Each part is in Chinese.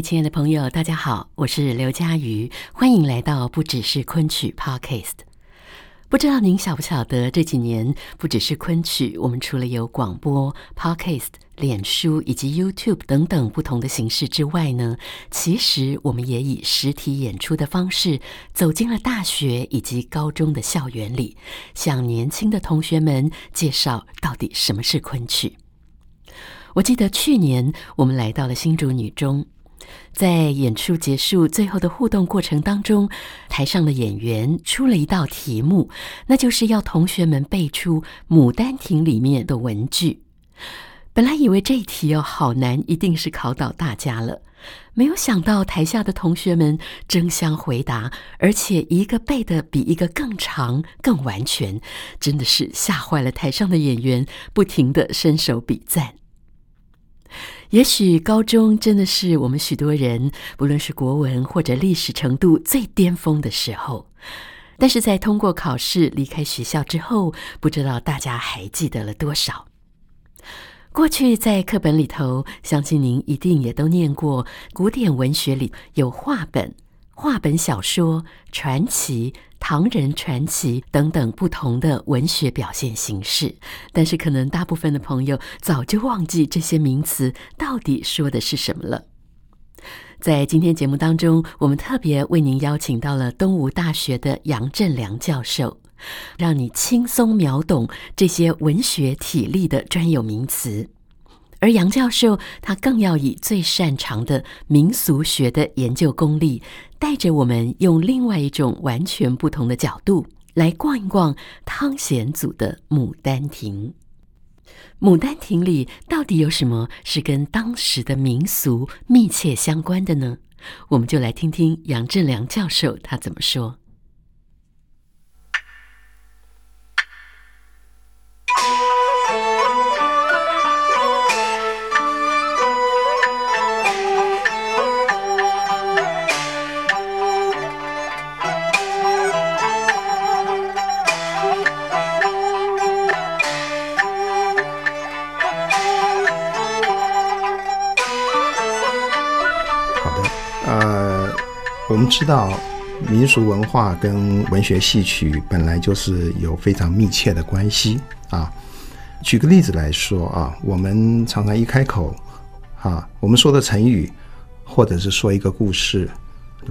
亲爱的朋友，大家好，我是刘佳瑜，欢迎来到不只是昆曲 Podcast。不知道您晓不晓得，这几年不只是昆曲，我们除了有广播、Podcast、脸书以及 YouTube 等等不同的形式之外呢，其实我们也以实体演出的方式走进了大学以及高中的校园里，向年轻的同学们介绍到底什么是昆曲。我记得去年我们来到了新竹女中。在演出结束最后的互动过程当中，台上的演员出了一道题目，那就是要同学们背出《牡丹亭》里面的文句。本来以为这题哦好难，一定是考倒大家了，没有想到台下的同学们争相回答，而且一个背得比一个更长、更完全，真的是吓坏了台上的演员，不停地伸手比赞。也许高中真的是我们许多人，不论是国文或者历史程度最巅峰的时候，但是在通过考试离开学校之后，不知道大家还记得了多少？过去在课本里头，相信您一定也都念过，古典文学里有话本。话本小说、传奇、唐人传奇等等不同的文学表现形式，但是可能大部分的朋友早就忘记这些名词到底说的是什么了。在今天节目当中，我们特别为您邀请到了东吴大学的杨振良教授，让你轻松秒懂这些文学体例的专有名词。而杨教授他更要以最擅长的民俗学的研究功力，带着我们用另外一种完全不同的角度来逛一逛汤显祖的《牡丹亭》。《牡丹亭》里到底有什么是跟当时的民俗密切相关的呢？我们就来听听杨振良教授他怎么说。们知道，民俗文化跟文学戏曲本来就是有非常密切的关系啊。举个例子来说啊，我们常常一开口，啊，我们说的成语，或者是说一个故事，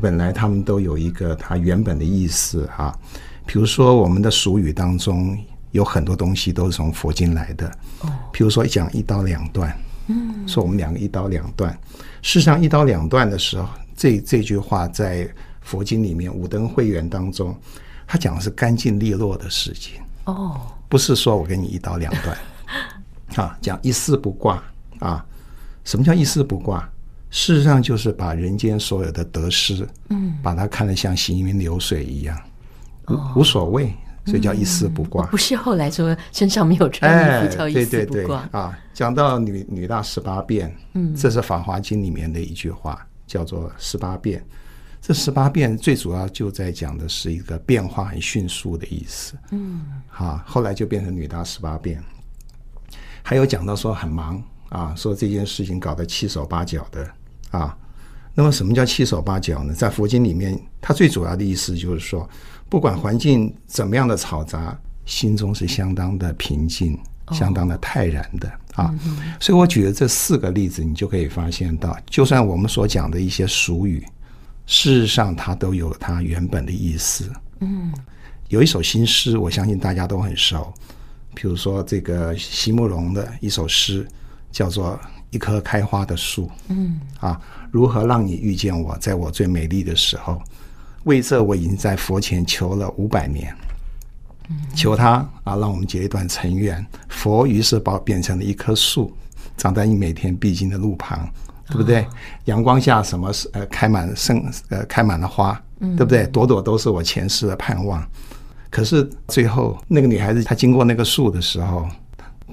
本来他们都有一个它原本的意思啊。比如说，我们的俗语当中有很多东西都是从佛经来的。哦。比如说，讲一刀两断，嗯，说我们两个一刀两断。事实上，一刀两断的时候。这这句话在佛经里面《五灯会元》当中，他讲的是干净利落的事情哦，不是说我跟你一刀两断啊，讲一丝不挂啊。什么叫一丝不挂？事实上就是把人间所有的得失，嗯，把它看得像行云流水一样，无无所谓，所以叫一丝不挂。不是后来说身上没有穿衣服叫一丝不挂，对对对啊。讲到女女大十八变，嗯，这是《法华经》里面的一句话。叫做十八变，这十八变最主要就在讲的是一个变化很迅速的意思。嗯，啊，后来就变成女大十八变。还有讲到说很忙啊，说这件事情搞得七手八脚的啊。那么什么叫七手八脚呢？在佛经里面，它最主要的意思就是说，不管环境怎么样的嘈杂，心中是相当的平静。相当的泰然的啊，所以我举的这四个例子，你就可以发现到，就算我们所讲的一些俗语，事实上它都有它原本的意思。嗯，有一首新诗，我相信大家都很熟，比如说这个席慕蓉的一首诗，叫做《一棵开花的树》。嗯，啊，如何让你遇见我，在我最美丽的时候？为这我已经在佛前求了五百年。求他啊，让我们结一段尘缘。佛于是把我变成了一棵树，长在你每天必经的路旁，对不对？阳光下，什么是呃开满盛呃开满了花，对不对？朵朵都是我前世的盼望。可是最后，那个女孩子她经过那个树的时候，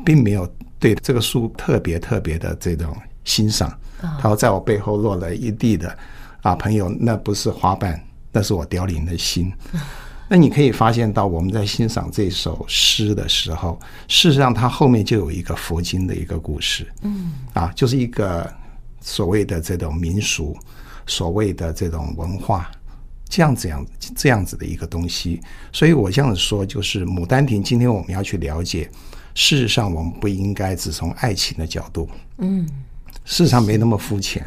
并没有对这个树特别特别的这种欣赏。她说：“在我背后落了一地的啊，朋友，那不是花瓣，那是我凋零的心。”那你可以发现到，我们在欣赏这首诗的时候，事实上它后面就有一个佛经的一个故事，嗯，啊，就是一个所谓的这种民俗，所谓的这种文化，这样这样这样子的一个东西。所以我这样子说，就是《牡丹亭》，今天我们要去了解，事实上我们不应该只从爱情的角度，嗯，事实上没那么肤浅。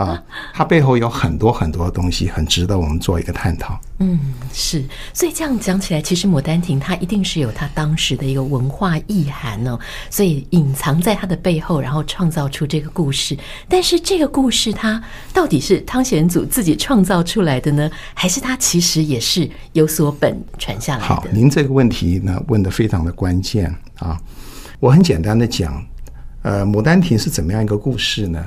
啊，它背后有很多很多的东西，很值得我们做一个探讨。嗯，是，所以这样讲起来，其实《牡丹亭》它一定是有它当时的一个文化意涵哦，所以隐藏在它的背后，然后创造出这个故事。但是这个故事它到底是汤显祖自己创造出来的呢，还是它其实也是有所本传下来的？好，您这个问题呢问的非常的关键啊！我很简单的讲，呃，《牡丹亭》是怎么样一个故事呢？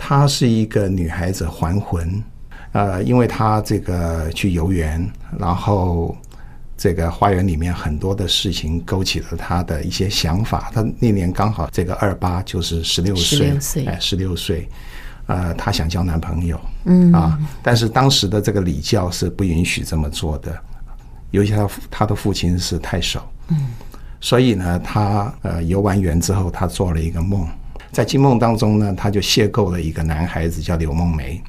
她是一个女孩子还魂，呃，因为她这个去游园，然后这个花园里面很多的事情勾起了她的一些想法。她那年刚好这个二八就是十六岁，哎，十六岁，呃，她想交男朋友，嗯啊，但是当时的这个礼教是不允许这么做的，尤其她她的父亲是太守，嗯，所以呢，她呃游完园之后，她做了一个梦。在惊梦当中呢，他就邂逅了一个男孩子，叫柳梦梅。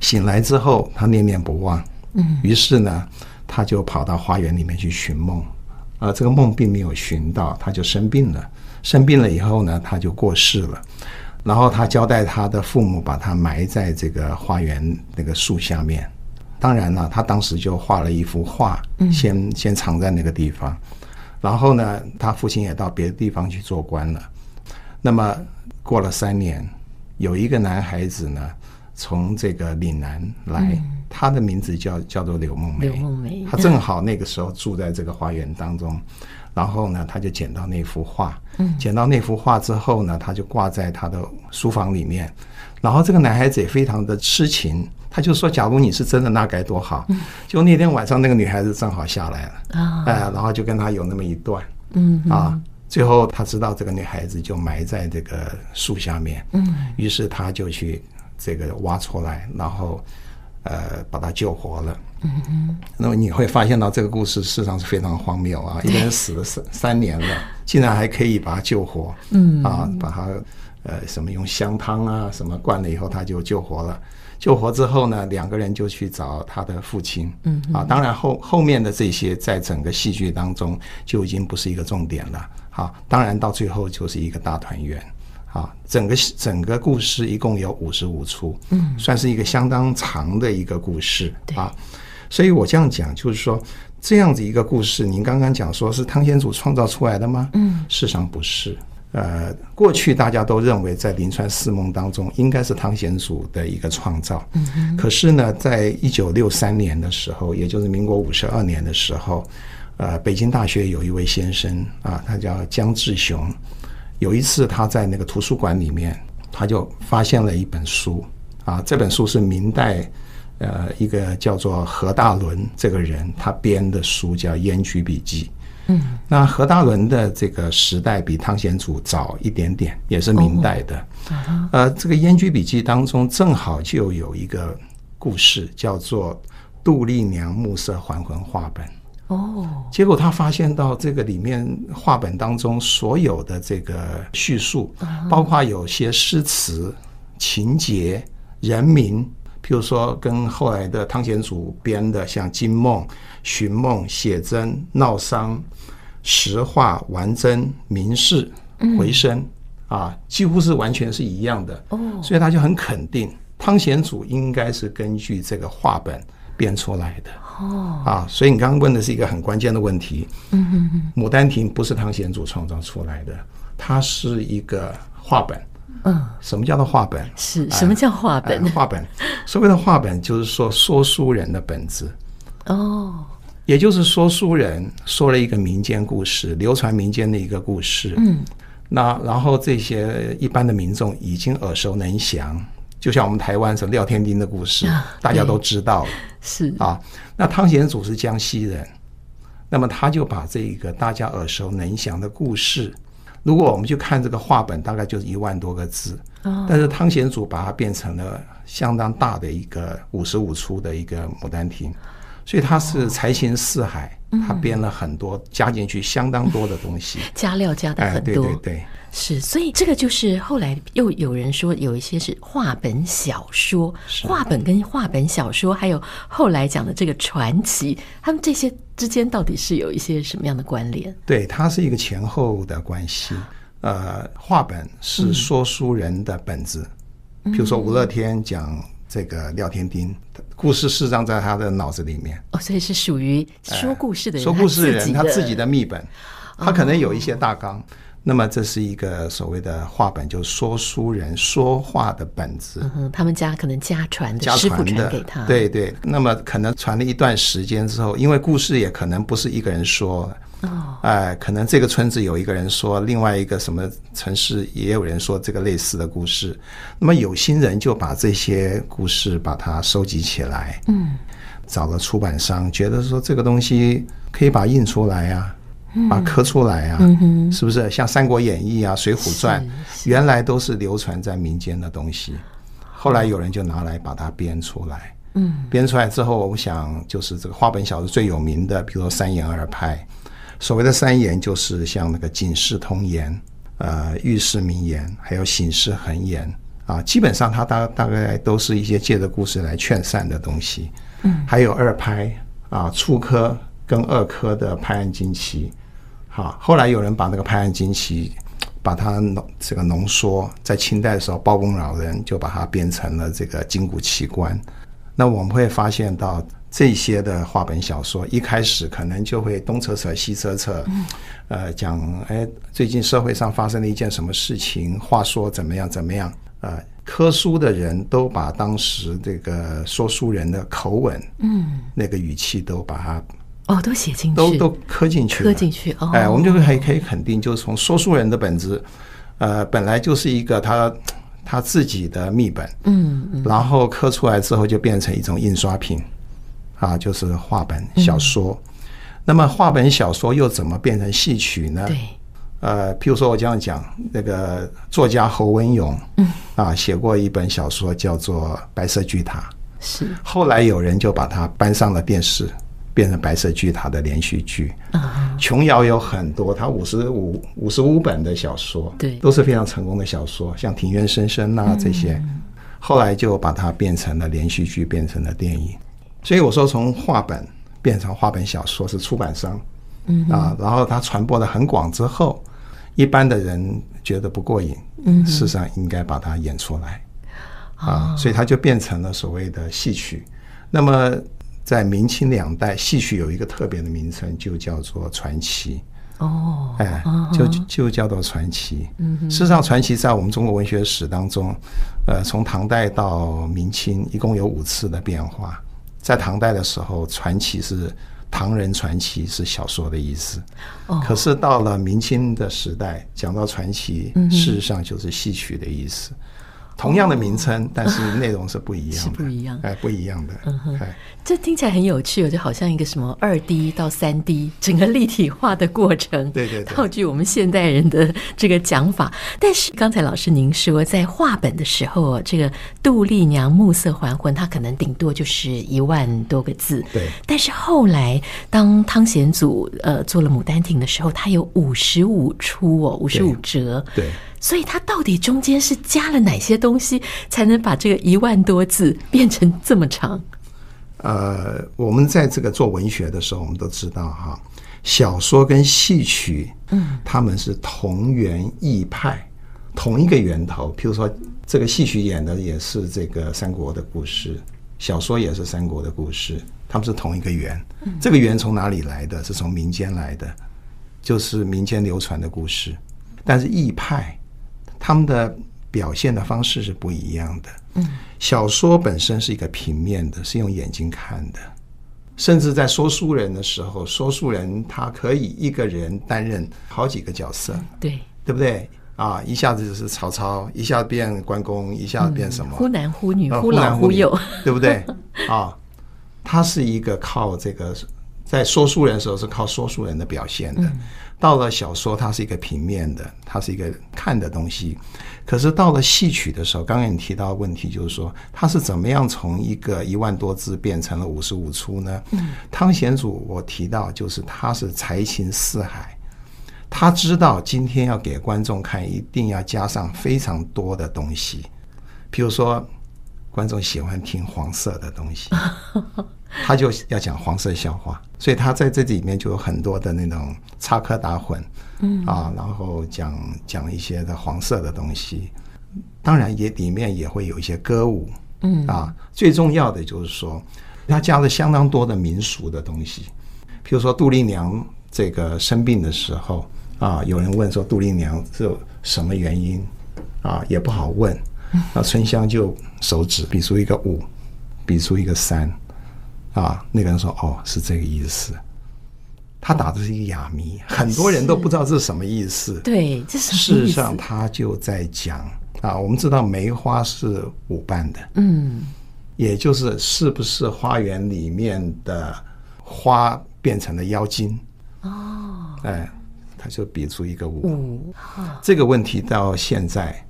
醒来之后，他念念不忘。嗯，于是呢，他就跑到花园里面去寻梦。而这个梦并没有寻到，他就生病了。生病了以后呢，他就过世了。然后他交代他的父母把他埋在这个花园那个树下面。当然了，他当时就画了一幅画，先先藏在那个地方。然后呢，他父亲也到别的地方去做官了。那么过了三年，有一个男孩子呢，从这个岭南来，嗯、他的名字叫叫做柳梦梅。柳梦梅，他正好那个时候住在这个花园当中，然后呢，他就捡到那幅画。嗯，捡到那幅画之后呢，他就挂在他的书房里面。然后这个男孩子也非常的痴情，他就说：“假如你是真的，那该多好。嗯”就那天晚上，那个女孩子正好下来了啊，哎，然后就跟他有那么一段，嗯啊。最后他知道这个女孩子就埋在这个树下面，嗯，于是他就去这个挖出来，然后呃把她救活了，嗯嗯。那么你会发现到这个故事事实上是非常荒谬啊！一个人死了三三年了，竟然还可以把他救活，嗯啊，把他呃什么用香汤啊什么灌了以后他就救活了。救活之后呢，两个人就去找他的父亲。嗯啊，当然后后面的这些在整个戏剧当中就已经不是一个重点了。好，当然到最后就是一个大团圆。啊，整个整个故事一共有五十五出，嗯，算是一个相当长的一个故事。啊，所以我这样讲就是说，这样子一个故事，您刚刚讲说是汤显祖创造出来的吗？嗯，事实上不是。呃，过去大家都认为在《临川四梦》当中应该是汤显祖的一个创造。嗯，可是呢，在一九六三年的时候，也就是民国五十二年的时候，呃，北京大学有一位先生啊，他叫江志雄。有一次他在那个图书馆里面，他就发现了一本书啊，这本书是明代呃一个叫做何大伦这个人他编的书，叫《燕居笔记》。嗯，那何大伦的这个时代比汤显祖早一点点，也是明代的。哦、呃，这个《燕居笔记》当中正好就有一个故事，叫做杜丽娘暮色还魂画本。哦，结果他发现到这个里面话本当中所有的这个叙述，包括有些诗词、情节、人名，譬如说跟后来的汤显祖编的，像《金梦》、《寻梦》、《写真》、《闹丧》。实话、完真、明示、回声、嗯，啊，几乎是完全是一样的。哦，所以他就很肯定，汤显祖应该是根据这个话本编出来的。哦，啊，所以你刚刚问的是一个很关键的问题。嗯哼哼，《牡丹亭》不是汤显祖创造出来的，它是一个画本。嗯，什么叫做画本？是什么叫画本？话本，所谓的画本就是说说书人的本子。哦。也就是说书人说了一个民间故事，流传民间的一个故事。嗯，那然后这些一般的民众已经耳熟能详，就像我们台湾是廖天丁的故事，啊、大家都知道了。是啊，那汤显祖是江西人，那么他就把这个大家耳熟能详的故事，如果我们去看这个话本，大概就是一万多个字。哦、但是汤显祖把它变成了相当大的一个五十五出的一个《牡丹亭》。所以他是才情四海，哦、他编了很多，嗯、加进去相当多的东西，加料加的很多，哎、对对对，是。所以这个就是后来又有人说有一些是话本小说，是话本跟话本小说，还有后来讲的这个传奇，他们这些之间到底是有一些什么样的关联？对，它是一个前后的关系。呃，话本是说书人的本子，比、嗯、如说武乐天讲。这个廖天丁故事事实上在他的脑子里面哦，所以是属于说故事的人，说故事的人他自己的秘本，他可能有一些大纲。哦、那么这是一个所谓的话本，就是说书人说话的本子。嗯哼，他们家可能家传的，师傅传给他。对对，那么可能传了一段时间之后，因为故事也可能不是一个人说。哦，哎，可能这个村子有一个人说，另外一个什么城市也有人说这个类似的故事。那么有心人就把这些故事把它收集起来，嗯，找了出版商，觉得说这个东西可以把它印出来呀，把它刻出来啊，嗯，是不是？像《三国演义》啊，《水浒传》，原来都是流传在民间的东西，后来有人就拿来把它编出来，嗯，编出来之后，我想就是这个话本小说最有名的，比如说三言二拍。所谓的三言，就是像那个警世通言、呃喻世名言，还有醒世恒言啊，基本上它大大概都是一些借着故事来劝善的东西。嗯，还有二拍啊，初科跟二科的拍案惊奇。好，后来有人把那个拍案惊奇，把它浓这个浓缩，在清代的时候，包公老人就把它变成了这个《筋骨奇观》。那我们会发现到。这些的话本小说一开始可能就会东扯扯西扯扯，呃，讲哎，最近社会上发生了一件什么事情，话说怎么样怎么样，呃，科书的人都把当时这个说书人的口吻，嗯，那个语气都把它哦都写进去，都都刻进去，刻进去哦，哎，我们就可以可以肯定，就是从说书人的本子，呃，本来就是一个他他自己的秘本，嗯，嗯，然后刻出来之后就变成一种印刷品。啊，就是话本小说。嗯、那么话本小说又怎么变成戏曲呢？对，呃，譬如说我这样讲，那个作家侯文咏，嗯，啊，写过一本小说叫做《白色巨塔》，是。后来有人就把它搬上了电视，变成《白色巨塔》的连续剧。啊，琼瑶有很多，他五十五五十五本的小说，对，都是非常成功的小说，像《庭院深深》呐这些，嗯、后来就把它变成了连续剧，变成了电影。所以我说，从画本变成画本小说是出版商，嗯啊，然后它传播的很广之后，一般的人觉得不过瘾，嗯，事实上应该把它演出来，啊，所以它就变成了所谓的戏曲。那么在明清两代，戏曲有一个特别的名称，就叫做传奇。哦，哎，就就叫做传奇。嗯，事实上，传奇在我们中国文学史当中，呃，从唐代到明清，一共有五次的变化。在唐代的时候，传奇是唐人传奇是小说的意思，哦可是到了明清的时代，讲到传奇，事实上就是戏曲的意思。同样的名称，哦、但是内容是不一样的，是不一样，哎，不一样的。嗯哼，哎，这听起来很有趣，就好像一个什么二 D 到三 D 整个立体化的过程。对对对，套句我们现代人的这个讲法。但是刚才老师您说，在话本的时候，这个杜丽娘暮色还魂，它可能顶多就是一万多个字。对。但是后来，当汤显祖呃做了《牡丹亭》的时候，它有五十五出哦，五十五折。对。对所以它到底中间是加了哪些东西，才能把这个一万多字变成这么长？呃，我们在这个做文学的时候，我们都知道哈，小说跟戏曲，嗯，他们是同源异派，同一个源头。譬如说，这个戏曲演的也是这个三国的故事，小说也是三国的故事，他们是同一个源。这个源从哪里来的？是从民间来的，就是民间流传的故事。但是异派。他们的表现的方式是不一样的。嗯，小说本身是一个平面的，是用眼睛看的。甚至在说书人的时候，说书人他可以一个人担任好几个角色，对，对不对？啊，一下子就是曹操，一下子变关公，一下子变什么？忽男忽女，忽老忽幼，对不对？啊，他是一个靠这个，在说书人的时候是靠说书人的表现的。到了小说，它是一个平面的，它是一个看的东西。可是到了戏曲的时候，刚刚你提到的问题就是说，它是怎么样从一个一万多字变成了五十五出呢？嗯，汤显祖我提到就是他是才情四海，他知道今天要给观众看，一定要加上非常多的东西，譬如说观众喜欢听黄色的东西。他就要讲黄色笑话，所以他在这里面就有很多的那种插科打诨，嗯。啊，然后讲讲一些的黄色的东西，当然也里面也会有一些歌舞，嗯。啊，最重要的就是说，他加了相当多的民俗的东西，譬如说杜丽娘这个生病的时候啊，有人问说杜丽娘是什么原因啊，也不好问，那春香就手指比出一个五，比出一个三。啊，那个人说：“哦，是这个意思。”他打的是一个哑谜，很多人都不知道这是什么意思。对，这是事实上他就在讲啊。我们知道梅花是五瓣的，嗯，也就是是不是花园里面的花变成了妖精？哦，哎，他就比出一个五。这个问题到现在，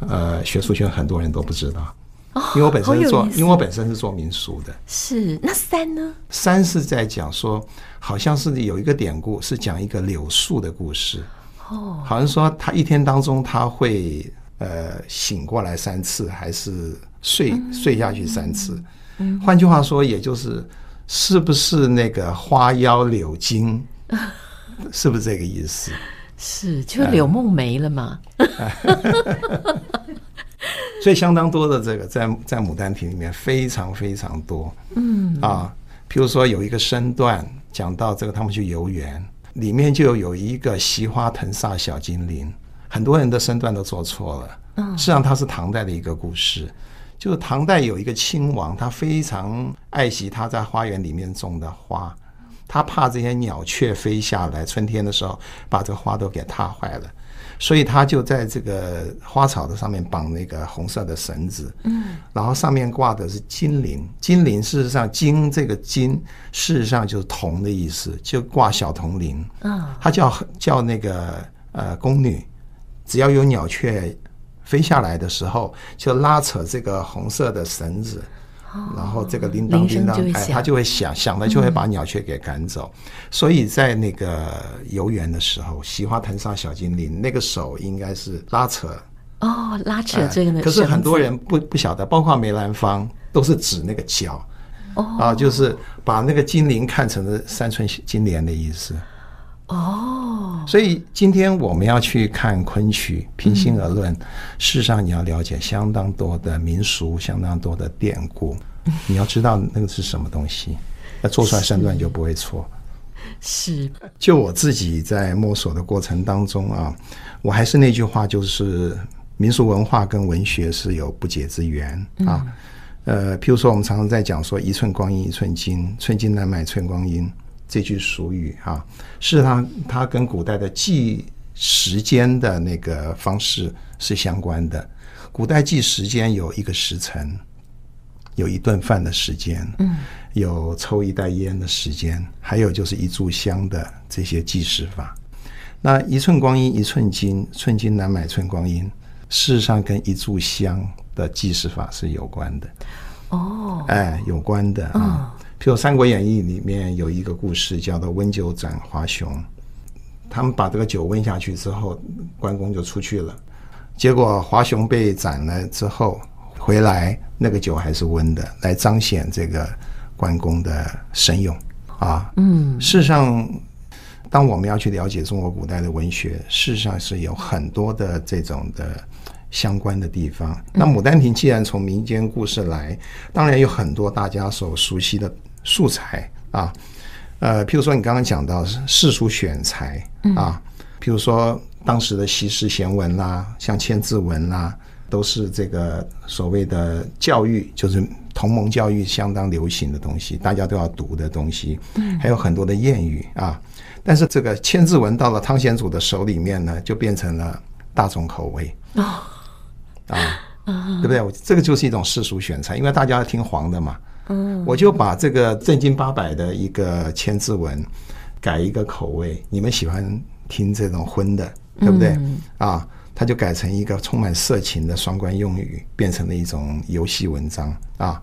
呃，学术圈很多人都不知道。因为我本身是做，因为我本身是做民俗的。是那三呢？三是在讲说，好像是有一个典故，是讲一个柳树的故事。哦，好像说他一天当中他会呃醒过来三次，还是睡睡下去三次。嗯，换句话说，也就是是不是那个花妖柳精，是不是这个意思？是，就柳梦梅了嘛。所以相当多的这个在在《牡丹亭》里面非常非常多，嗯。啊，譬如说有一个身段讲到这个他们去游园，里面就有一个惜花腾煞小精灵，很多人的身段都做错了，嗯，实际上它是唐代的一个故事，就是唐代有一个亲王，他非常爱惜他在花园里面种的花，他怕这些鸟雀飞下来，春天的时候把这个花都给踏坏了。所以他就在这个花草的上面绑那个红色的绳子，嗯，然后上面挂的是金铃，金铃事实上金这个金事实上就是铜的意思，就挂小铜铃，嗯，他叫叫那个呃宫女，只要有鸟雀飞下来的时候，就拉扯这个红色的绳子。然后这个铃铛铃铛，哎，他就会响响了，就会把鸟雀给赶走。所以在那个游园的时候，惜花腾煞小精灵，那个手应该是拉扯。哦，拉扯这个呢。可是很多人不不晓得，包括梅兰芳都是指那个脚哦，啊，就是把那个精灵看成了三寸金莲的意思。哦。所以今天我们要去看昆曲，平心而论，事实上你要了解相当多的民俗，相当多的典故。你要知道那个是什么东西，那做出来身段就不会错。是，就我自己在摸索的过程当中啊，我还是那句话，就是民俗文化跟文学是有不解之缘啊。呃，譬如说我们常常在讲说“一寸光阴一寸金，寸金难买寸光阴”这句俗语啊，是它它跟古代的计时间的那个方式是相关的。古代计时间有一个时辰。有一顿饭的时间，嗯，有抽一袋烟的时间，还有就是一炷香的这些计时法。那一寸光阴一寸金，寸金难买寸光阴，事实上跟一炷香的计时法是有关的。哦，哎，有关的啊。譬如《三国演义》里面有一个故事，叫做温酒斩华雄。他们把这个酒温下去之后，关公就出去了。结果华雄被斩了之后。回来，那个酒还是温的，来彰显这个关公的神勇啊。嗯，事实上，当我们要去了解中国古代的文学，事实上是有很多的这种的相关的地方。那《牡丹亭》既然从民间故事来，当然有很多大家所熟悉的素材啊。呃，譬如说你刚刚讲到世俗选材啊，譬如说当时的习诗贤文啦，像千字文啦。都是这个所谓的教育，就是同盟教育相当流行的东西，大家都要读的东西。嗯，还有很多的谚语啊。但是这个千字文到了汤显祖的手里面呢，就变成了大众口味。哦，啊，对不对？这个就是一种世俗选材，因为大家要听黄的嘛。嗯，我就把这个正经八百的一个千字文改一个口味，你们喜欢听这种荤的，对不对？嗯、啊，他就改成一个充满色情的双关用语，变成了一种游戏文章啊。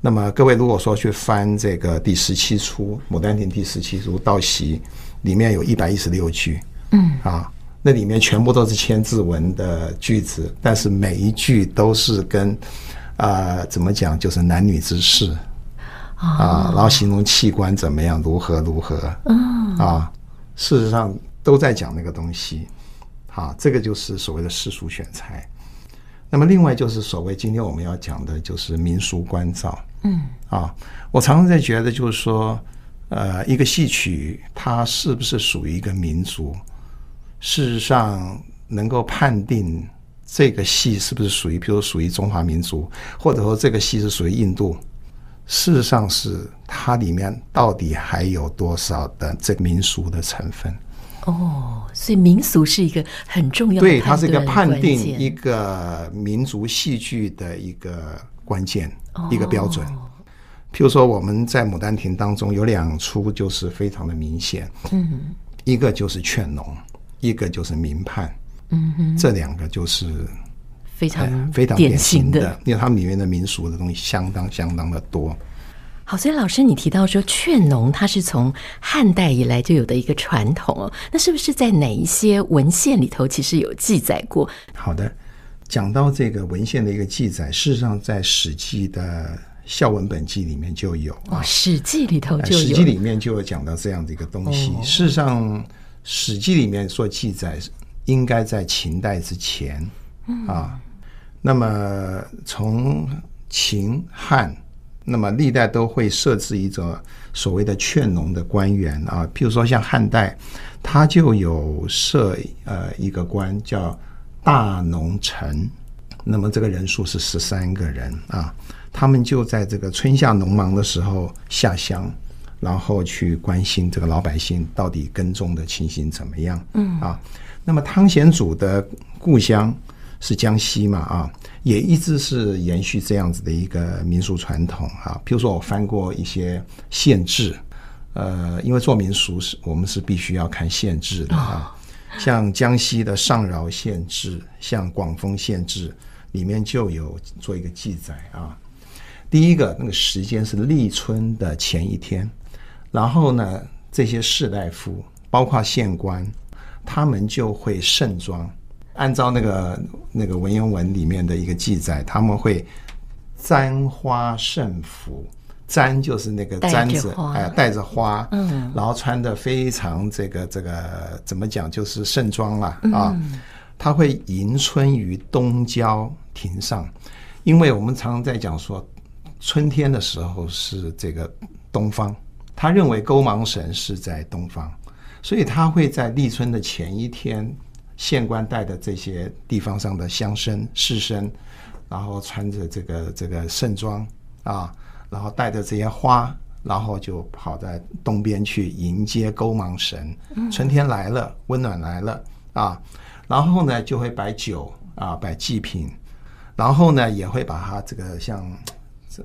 那么各位如果说去翻这个第十七出《牡丹亭》第十七出《道席》，里面有一百一十六句，嗯啊，那里面全部都是千字文的句子，但是每一句都是跟。啊、呃，怎么讲？就是男女之事啊，然后形容器官怎么样，如何如何，啊，事实上都在讲那个东西，啊，这个就是所谓的世俗选材。那么另外就是所谓今天我们要讲的，就是民俗关照。嗯，啊，我常常在觉得，就是说，呃，一个戏曲它是不是属于一个民族，事实上能够判定。这个戏是不是属于，比如属于中华民族，或者说这个戏是属于印度？事实上是它里面到底还有多少的这个民俗的成分？哦，所以民俗是一个很重要的，对，它是一个判定一个民族戏剧的一个关键，哦、一个标准。譬如说，我们在《牡丹亭》当中有两出就是非常的明显，嗯，一个就是劝农，一个就是民盼。嗯哼，这两个就是非常非常典型的，因为他们里面的民俗的东西相当相当的多。好，所以老师你提到说劝农，它是从汉代以来就有的一个传统哦，那是不是在哪一些文献里头其实有记载过？好的，讲到这个文献的一个记载，事实上在《史记》的《孝文本纪》里面就有哦，《史记》里头就有，《史记》里面就有讲到这样的一个东西。哦、事实上，《史记》里面所记载。应该在秦代之前，啊，那么从秦汉，那么历代都会设置一种所谓的劝农的官员啊，譬如说像汉代，他就有设呃一个官叫大农臣，那么这个人数是十三个人啊，他们就在这个春夏农忙的时候下乡，然后去关心这个老百姓到底耕种的情形怎么样，嗯啊。那么汤显祖的故乡是江西嘛？啊，也一直是延续这样子的一个民俗传统啊。譬如说我翻过一些县志，呃，因为做民俗是我们是必须要看县志的啊。像江西的上饶县志，像广丰县志，里面就有做一个记载啊。第一个那个时间是立春的前一天，然后呢，这些士大夫包括县官。他们就会盛装，按照那个那个文言文里面的一个记载，他们会簪花盛服，簪就是那个簪子，哎，带着花，嗯，然后穿的非常这个这个怎么讲，就是盛装了啊。他会迎春于东郊亭上，因为我们常常在讲说，春天的时候是这个东方，他认为勾芒神是在东方。所以他会在立春的前一天，县官带的这些地方上的乡绅士绅，然后穿着这个这个盛装啊，然后带着这些花，然后就跑在东边去迎接勾芒神。春天来了，温暖来了啊，然后呢就会摆酒啊，摆祭品，然后呢也会把它这个像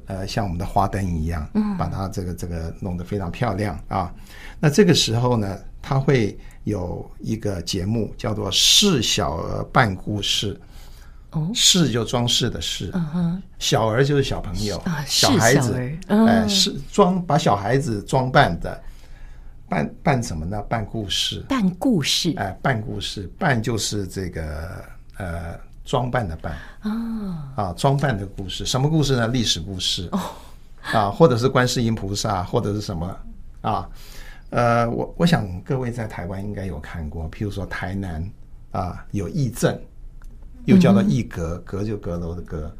呃像我们的花灯一样，把它这个这个弄得非常漂亮啊。那这个时候呢，它会有一个节目叫做“饰小儿办故事”，哦，饰就装饰的饰，嗯哼，小儿就是小朋友，小孩子，哎，是装把小孩子装扮的，扮扮什么呢？扮故事，扮故事，哎，扮故事，扮就是这个呃装扮的扮。啊，啊，装扮的故事，什么故事呢？历史故事。哦，啊，或者是观世音菩萨，或者是什么。啊？呃，我我想各位在台湾应该有看过，譬如说台南啊有义正，又叫做义阁，阁就阁楼的阁，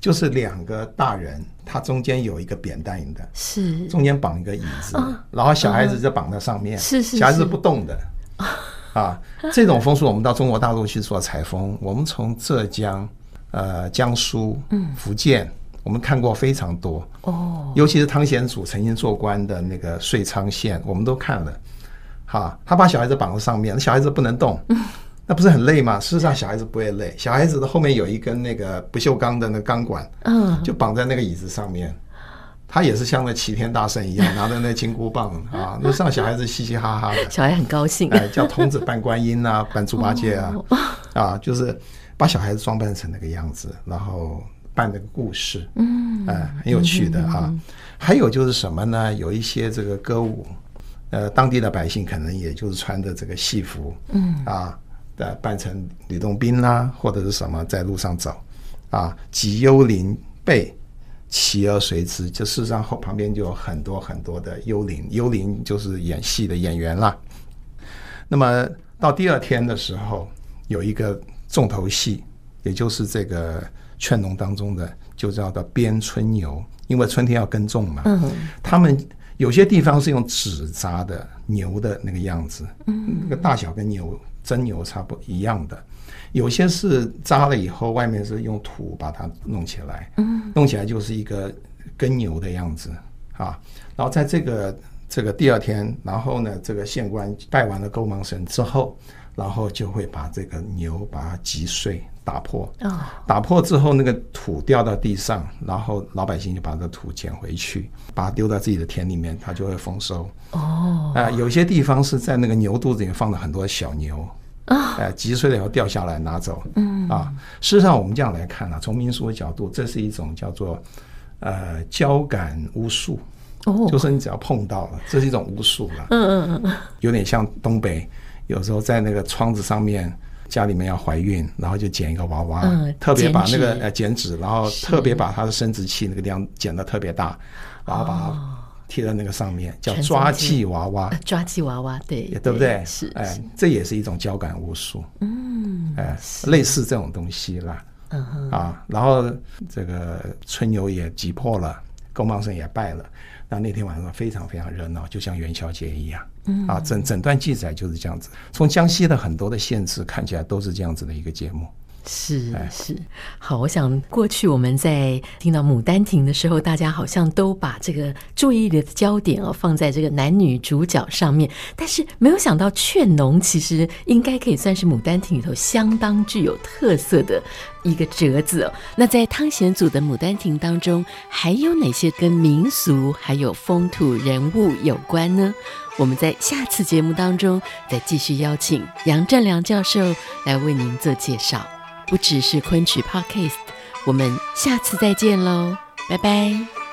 就是两个大人，他中间有一个扁担的，是。中间绑一个椅子，然后小孩子就绑在上面，是是，小孩子不动的，啊，这种风俗我们到中国大陆去做采风，我们从浙江呃江苏、福建，我们看过非常多哦。尤其是汤显祖曾经做官的那个遂昌县，我们都看了。哈，他把小孩子绑在上面，那小孩子不能动，那不是很累吗？事实上，小孩子不会累，小孩子的后面有一根那个不锈钢的那个钢管，嗯，就绑在那个椅子上面。他也是像那齐天大圣一样，拿着那金箍棒啊，那上小孩子嘻嘻哈哈的，小孩很高兴，哎，叫童子扮观音啊，扮猪八戒啊，啊，就是把小孩子装扮成那个样子，然后扮那个故事，嗯，哎，很有趣的啊。还有就是什么呢？有一些这个歌舞，呃，当地的百姓可能也就是穿着这个戏服，嗯，啊，的扮成吕洞宾啦，或者是什么，在路上走，啊，及幽灵备。骑而随之，这事实上后旁边就有很多很多的幽灵，幽灵就是演戏的演员啦。那么到第二天的时候，有一个重头戏，也就是这个劝农当中的，就叫做鞭春牛，因为春天要耕种嘛。嗯。他们有些地方是用纸扎的牛的那个样子，嗯，那个大小跟牛真牛差不多一样的。有些是扎了以后，外面是用土把它弄起来，嗯，弄起来就是一个耕牛的样子啊。然后在这个这个第二天，然后呢，这个县官拜完了勾芒神之后，然后就会把这个牛把它击碎、打破。打破之后，那个土掉到地上，然后老百姓就把这土捡回去，把它丢到自己的田里面，它就会丰收。哦，啊，有些地方是在那个牛肚子里面放了很多小牛。啊，哎，击碎了以后掉下来拿走。嗯啊，事实上我们这样来看呢、啊，从民俗的角度，这是一种叫做呃交感巫术。哦，就是你只要碰到了，这是一种巫术了。嗯嗯嗯，有点像东北，有时候在那个窗子上面，家里面要怀孕，然后就剪一个娃娃，嗯、特别把那个呃剪纸，然后特别把它的生殖器那个地方剪得特别大，然后把它。贴在那个上面叫抓气娃娃，抓气娃娃，对，对不对？是，哎，这也是一种交感巫术，嗯，哎，类似这种东西啦，嗯，啊，然后这个春牛也挤破了，公茂生也败了，那那天晚上非常非常热闹，就像元宵节一样，嗯，啊，整整段记载就是这样子，从江西的很多的县志看起来都是这样子的一个节目。是是，好，我想过去我们在听到《牡丹亭》的时候，大家好像都把这个注意力的焦点哦放在这个男女主角上面，但是没有想到劝农其实应该可以算是《牡丹亭》里头相当具有特色的一个折子哦。那在汤显祖的《牡丹亭》当中，还有哪些跟民俗还有风土人物有关呢？我们在下次节目当中再继续邀请杨振良教授来为您做介绍。不只是昆曲 Podcast，我们下次再见喽，拜拜。